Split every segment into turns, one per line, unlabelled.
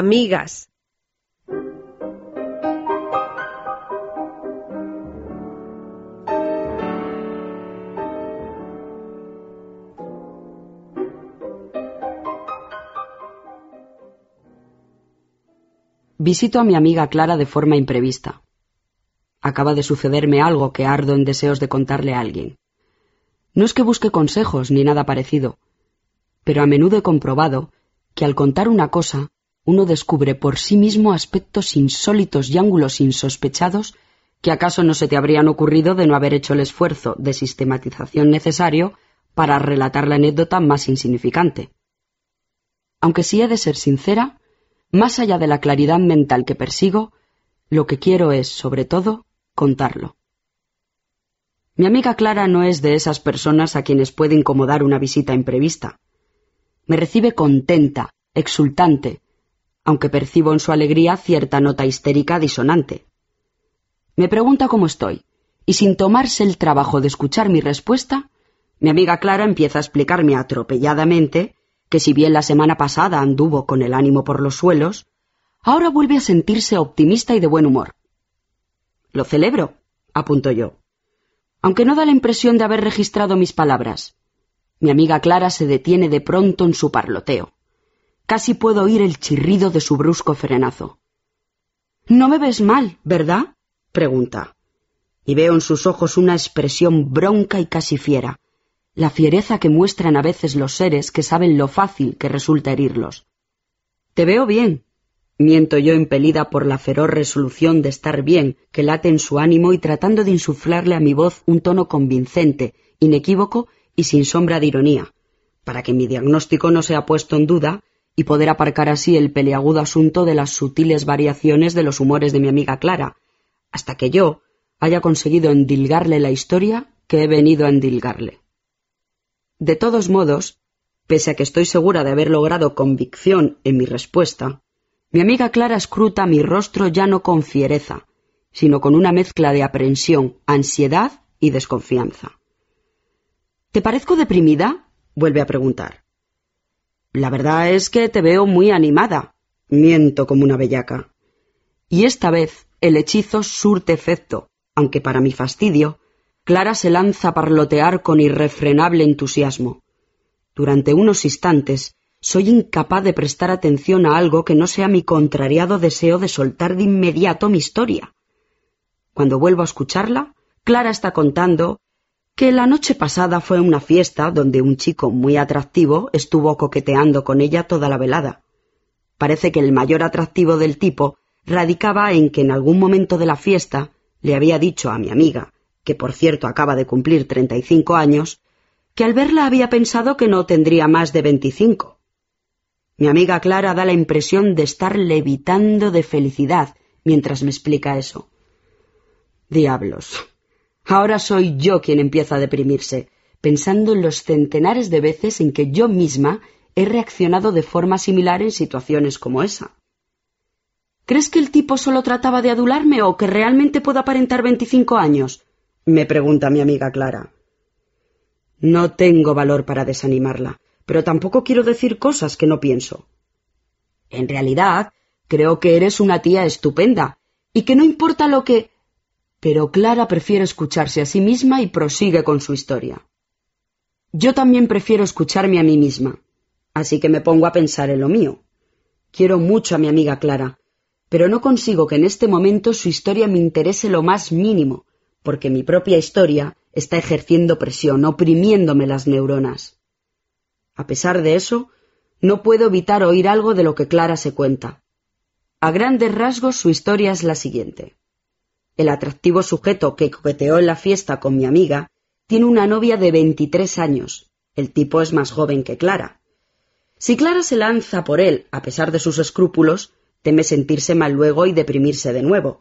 Amigas.
Visito a mi amiga Clara de forma imprevista. Acaba de sucederme algo que ardo en deseos de contarle a alguien. No es que busque consejos ni nada parecido, pero a menudo he comprobado que al contar una cosa uno descubre por sí mismo aspectos insólitos y ángulos insospechados que acaso no se te habrían ocurrido de no haber hecho el esfuerzo de sistematización necesario para relatar la anécdota más insignificante. Aunque si he de ser sincera, más allá de la claridad mental que persigo, lo que quiero es, sobre todo, contarlo. Mi amiga Clara no es de esas personas a quienes puede incomodar una visita imprevista. Me recibe contenta, exultante, aunque percibo en su alegría cierta nota histérica disonante. Me pregunta cómo estoy, y sin tomarse el trabajo de escuchar mi respuesta, mi amiga Clara empieza a explicarme atropelladamente que si bien la semana pasada anduvo con el ánimo por los suelos, ahora vuelve a sentirse optimista y de buen humor. Lo celebro, apunto yo. Aunque no da la impresión de haber registrado mis palabras. Mi amiga Clara se detiene de pronto en su parloteo. Casi puedo oír el chirrido de su brusco frenazo. No me ves mal, ¿verdad? pregunta. Y veo en sus ojos una expresión bronca y casi fiera, la fiereza que muestran a veces los seres que saben lo fácil que resulta herirlos. Te veo bien, miento yo impelida por la feroz resolución de estar bien que late en su ánimo y tratando de insuflarle a mi voz un tono convincente, inequívoco y sin sombra de ironía, para que mi diagnóstico no sea puesto en duda y poder aparcar así el peleagudo asunto de las sutiles variaciones de los humores de mi amiga Clara, hasta que yo haya conseguido endilgarle la historia que he venido a endilgarle. De todos modos, pese a que estoy segura de haber logrado convicción en mi respuesta, mi amiga Clara escruta mi rostro ya no con fiereza, sino con una mezcla de aprensión, ansiedad y desconfianza. ¿Te parezco deprimida? vuelve a preguntar. La verdad es que te veo muy animada. Miento como una bellaca. Y esta vez el hechizo surte efecto, aunque para mi fastidio, Clara se lanza a parlotear con irrefrenable entusiasmo. Durante unos instantes soy incapaz de prestar atención a algo que no sea mi contrariado deseo de soltar de inmediato mi historia. Cuando vuelvo a escucharla, Clara está contando que la noche pasada fue una fiesta donde un chico muy atractivo estuvo coqueteando con ella toda la velada. Parece que el mayor atractivo del tipo radicaba en que en algún momento de la fiesta le había dicho a mi amiga que por cierto acaba de cumplir treinta y cinco años, que al verla había pensado que no tendría más de veinticinco. Mi amiga Clara da la impresión de estar levitando de felicidad mientras me explica eso. Diablos. Ahora soy yo quien empieza a deprimirse, pensando en los centenares de veces en que yo misma he reaccionado de forma similar en situaciones como esa. ¿Crees que el tipo solo trataba de adularme o que realmente puedo aparentar veinticinco años? me pregunta mi amiga Clara. No tengo valor para desanimarla, pero tampoco quiero decir cosas que no pienso. En realidad, creo que eres una tía estupenda, y que no importa lo que... Pero Clara prefiere escucharse a sí misma y prosigue con su historia. Yo también prefiero escucharme a mí misma, así que me pongo a pensar en lo mío. Quiero mucho a mi amiga Clara, pero no consigo que en este momento su historia me interese lo más mínimo, porque mi propia historia está ejerciendo presión, oprimiéndome las neuronas. A pesar de eso, no puedo evitar oír algo de lo que Clara se cuenta. A grandes rasgos su historia es la siguiente. El atractivo sujeto que coqueteó en la fiesta con mi amiga tiene una novia de veintitrés años. El tipo es más joven que Clara. Si Clara se lanza por él, a pesar de sus escrúpulos, teme sentirse mal luego y deprimirse de nuevo,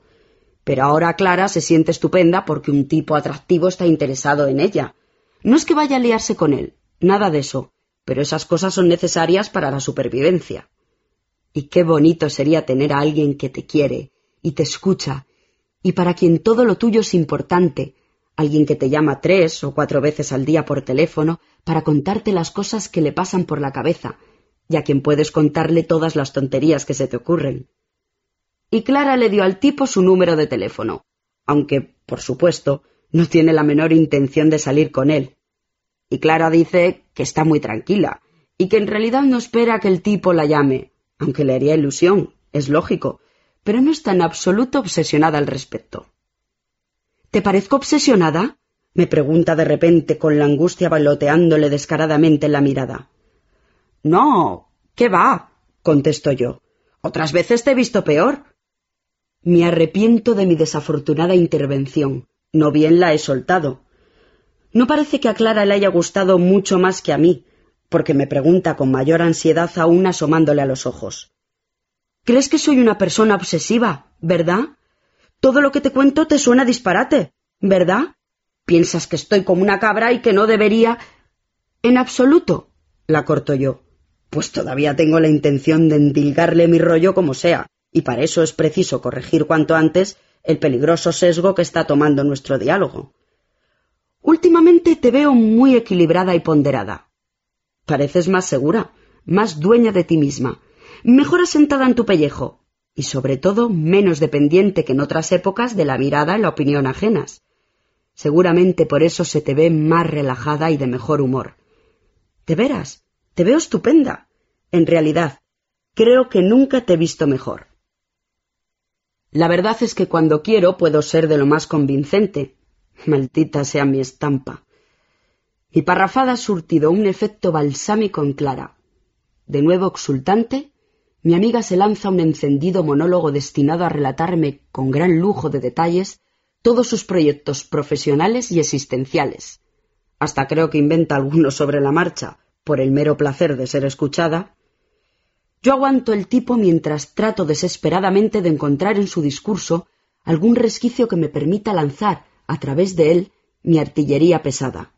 pero ahora Clara se siente estupenda porque un tipo atractivo está interesado en ella. No es que vaya a liarse con él, nada de eso, pero esas cosas son necesarias para la supervivencia. Y qué bonito sería tener a alguien que te quiere y te escucha, y para quien todo lo tuyo es importante, alguien que te llama tres o cuatro veces al día por teléfono para contarte las cosas que le pasan por la cabeza, y a quien puedes contarle todas las tonterías que se te ocurren. Y Clara le dio al tipo su número de teléfono, aunque, por supuesto, no tiene la menor intención de salir con él. Y Clara dice que está muy tranquila, y que en realidad no espera que el tipo la llame, aunque le haría ilusión, es lógico, pero no está en absoluto obsesionada al respecto. ¿Te parezco obsesionada? me pregunta de repente con la angustia baloteándole descaradamente en la mirada. No, ¿qué va? contesto yo. Otras veces te he visto peor. Me arrepiento de mi desafortunada intervención. No bien la he soltado. No parece que a Clara le haya gustado mucho más que a mí, porque me pregunta con mayor ansiedad aún asomándole a los ojos. ¿Crees que soy una persona obsesiva, verdad? Todo lo que te cuento te suena disparate, ¿verdad? Piensas que estoy como una cabra y que no debería. En absoluto, la corto yo. Pues todavía tengo la intención de endilgarle mi rollo como sea, y para eso es preciso corregir cuanto antes el peligroso sesgo que está tomando nuestro diálogo. Últimamente te veo muy equilibrada y ponderada. Pareces más segura, más dueña de ti misma, mejor asentada en tu pellejo, y sobre todo menos dependiente que en otras épocas de la mirada y la opinión ajenas. Seguramente por eso se te ve más relajada y de mejor humor. De veras, te veo estupenda. En realidad, creo que nunca te he visto mejor. La verdad es que cuando quiero puedo ser de lo más convincente. Maldita sea mi estampa. Mi parrafada ha surtido un efecto balsámico en Clara. De nuevo exultante, mi amiga se lanza un encendido monólogo destinado a relatarme con gran lujo de detalles todos sus proyectos profesionales y existenciales. Hasta creo que inventa algunos sobre la marcha, por el mero placer de ser escuchada. Yo aguanto el tipo mientras trato desesperadamente de encontrar en su discurso algún resquicio que me permita lanzar, a través de él, mi artillería pesada.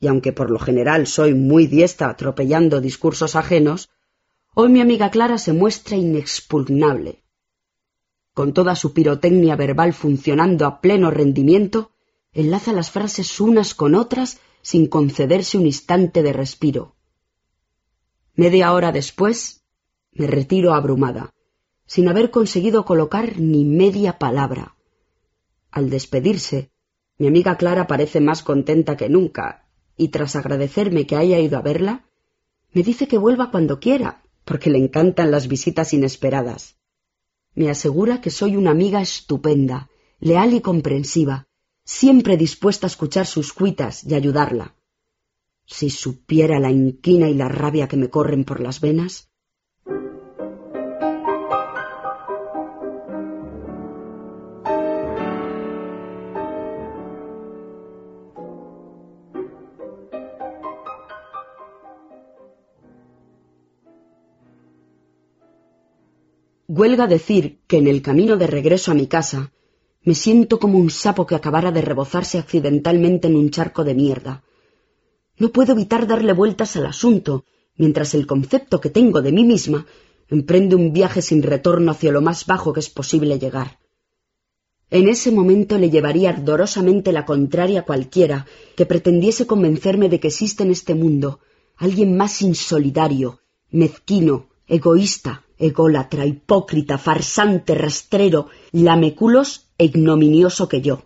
Y aunque por lo general soy muy diestra atropellando discursos ajenos, hoy mi amiga Clara se muestra inexpugnable con toda su pirotecnia verbal funcionando a pleno rendimiento, enlaza las frases unas con otras sin concederse un instante de respiro. Media hora después me retiro abrumada, sin haber conseguido colocar ni media palabra. Al despedirse, mi amiga Clara parece más contenta que nunca, y tras agradecerme que haya ido a verla, me dice que vuelva cuando quiera, porque le encantan las visitas inesperadas. Me asegura que soy una amiga estupenda, leal y comprensiva, siempre dispuesta a escuchar sus cuitas y ayudarla. Si supiera la inquina y la rabia que me corren por las venas, Huelga decir que en el camino de regreso a mi casa me siento como un sapo que acabara de rebozarse accidentalmente en un charco de mierda. No puedo evitar darle vueltas al asunto, mientras el concepto que tengo de mí misma emprende un viaje sin retorno hacia lo más bajo que es posible llegar. En ese momento le llevaría ardorosamente la contraria a cualquiera que pretendiese convencerme de que existe en este mundo alguien más insolidario, mezquino, egoísta, ególatra, hipócrita, farsante, rastrero, lameculos e ignominioso que yo.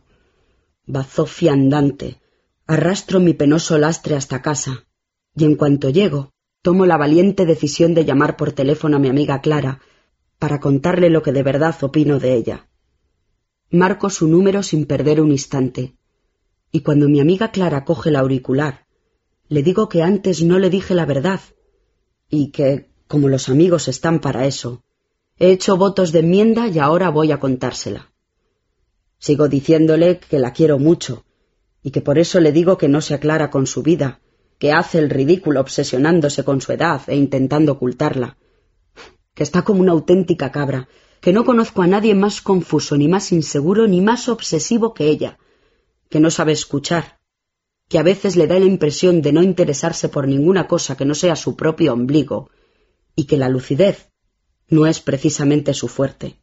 Bazofia andante, arrastro mi penoso lastre hasta casa, y en cuanto llego, tomo la valiente decisión de llamar por teléfono a mi amiga Clara para contarle lo que de verdad opino de ella. Marco su número sin perder un instante, y cuando mi amiga Clara coge el auricular, le digo que antes no le dije la verdad, y que, como los amigos están para eso. He hecho votos de enmienda y ahora voy a contársela. Sigo diciéndole que la quiero mucho, y que por eso le digo que no se aclara con su vida, que hace el ridículo obsesionándose con su edad e intentando ocultarla, que está como una auténtica cabra, que no conozco a nadie más confuso, ni más inseguro, ni más obsesivo que ella, que no sabe escuchar, que a veces le da la impresión de no interesarse por ninguna cosa que no sea su propio ombligo, y que la lucidez no es precisamente su fuerte.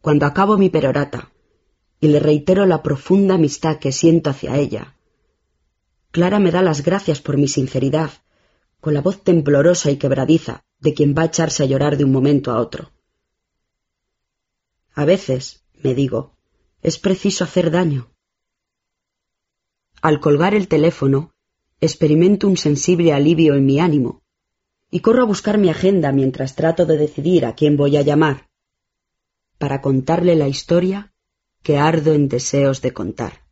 Cuando acabo mi perorata y le reitero la profunda amistad que siento hacia ella, Clara me da las gracias por mi sinceridad, con la voz temblorosa y quebradiza de quien va a echarse a llorar de un momento a otro. A veces, me digo, es preciso hacer daño. Al colgar el teléfono, experimento un sensible alivio en mi ánimo y corro a buscar mi agenda mientras trato de decidir a quién voy a llamar para contarle la historia que ardo en deseos de contar.